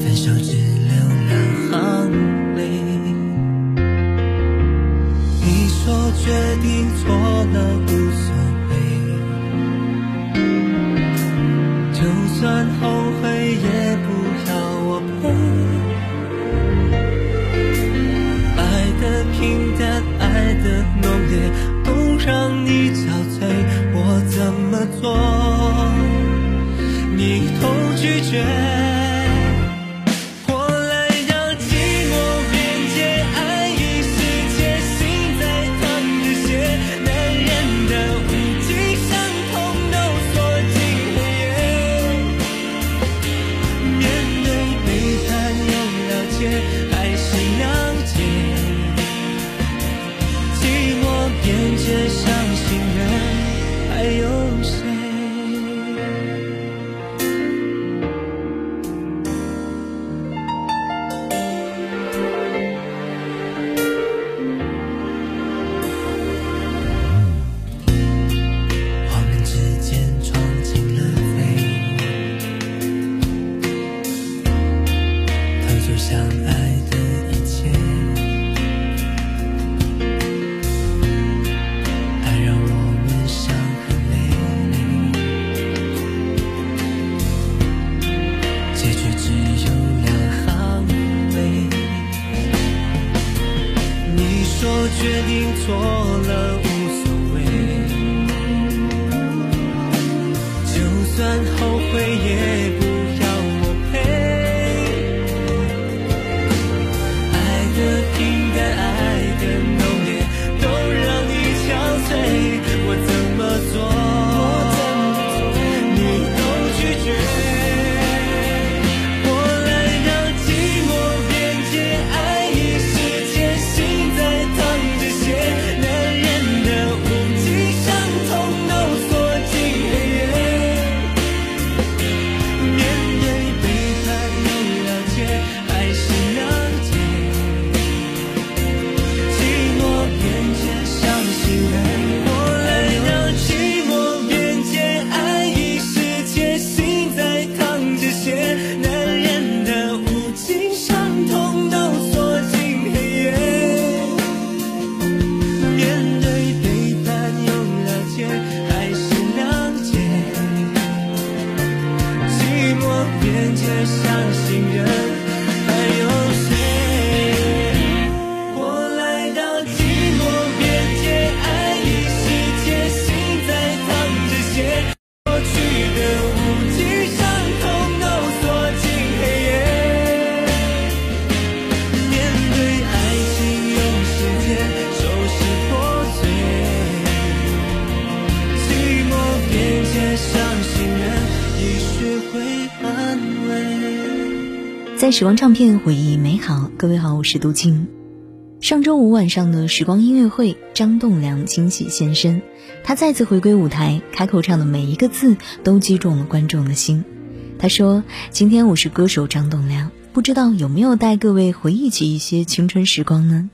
分手只流两行泪。你说决定错了无所谓。就算后悔，也不要我陪。爱的平淡，爱的浓烈，都让你憔悴，我怎么做？你都拒绝。寞边决定错了无所谓，就算后悔也不时光唱片回忆美好，各位好，我是杜静。上周五晚上的时光音乐会，张栋梁惊喜现身，他再次回归舞台，开口唱的每一个字都击中了观众的心。他说：“今天我是歌手张栋梁，不知道有没有带各位回忆起一些青春时光呢？”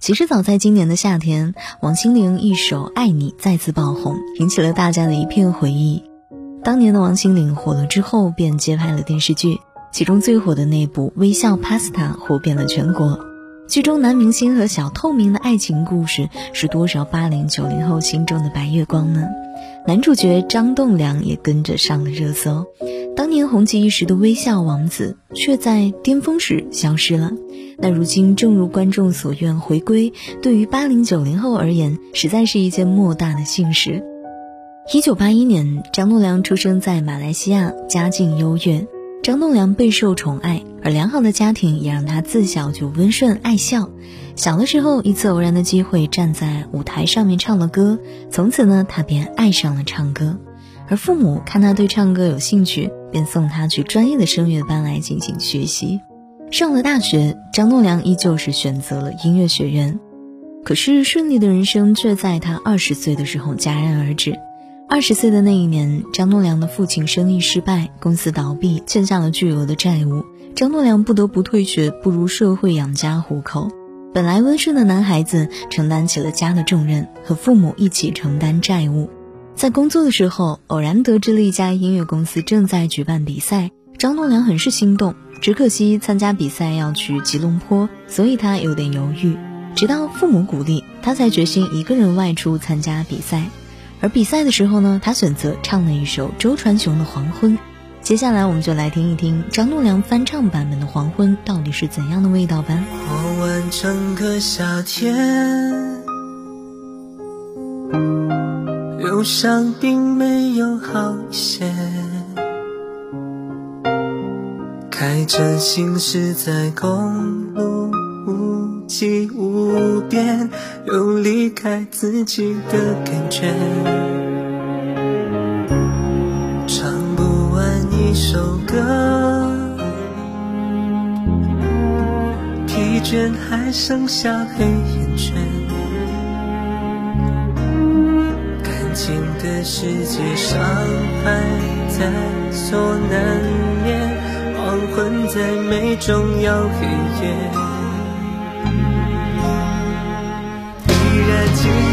其实早在今年的夏天，王心凌一首《爱你》再次爆红，引起了大家的一片回忆。当年的王心凌火了之后，便接拍了电视剧，其中最火的那部《微笑 Pasta》火遍了全国。剧中男明星和小透明的爱情故事，是多少八零九零后心中的白月光呢？男主角张栋梁也跟着上了热搜。当年红极一时的微笑王子，却在巅峰时消失了。那如今正如观众所愿回归，对于八零九零后而言，实在是一件莫大的幸事。一九八一年，张栋梁出生在马来西亚，家境优越。张栋梁备受宠爱，而良好的家庭也让他自小就温顺爱笑。小的时候，一次偶然的机会，站在舞台上面唱了歌，从此呢，他便爱上了唱歌。而父母看他对唱歌有兴趣，便送他去专业的声乐班来进行学习。上了大学，张栋梁依旧是选择了音乐学院。可是顺利的人生却在他二十岁的时候戛然而止。二十岁的那一年，张栋梁的父亲生意失败，公司倒闭，欠下了巨额的债务。张栋梁不得不退学，步入社会养家糊口。本来温顺的男孩子，承担起了家的重任，和父母一起承担债务。在工作的时候，偶然得知了一家音乐公司正在举办比赛，张栋梁很是心动。只可惜参加比赛要去吉隆坡，所以他有点犹豫。直到父母鼓励，他才决心一个人外出参加比赛。而比赛的时候呢，他选择唱了一首周传雄的《黄昏》。接下来，我们就来听一听张栋梁翻唱版本的《黄昏》到底是怎样的味道吧。过完整个夏天，忧伤并没有好些。开着行驶在公路，无际无边，有离开自己的感觉。唱不完一首歌，疲倦还剩下黑眼圈。感情的世界，伤害在所难免，黄昏再美终要黑夜。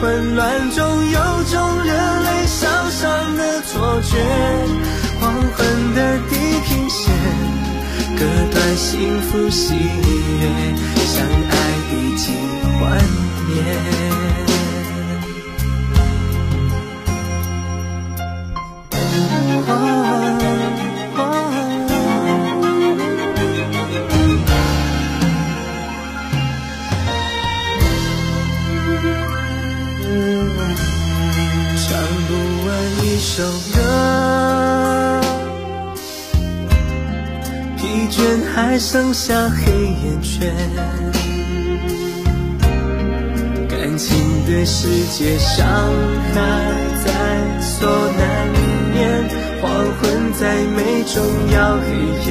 混乱中有种热泪烧伤的错觉。黄昏的地平线，割断幸福喜悦，相爱已经幻灭。一首歌。疲倦还剩下黑眼圈，感情的世界伤害在所难免，黄昏再美终要黑夜。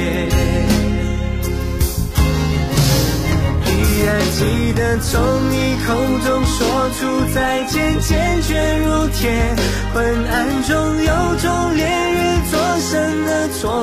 依然记得从你口中说出再见，坚决如铁，昏暗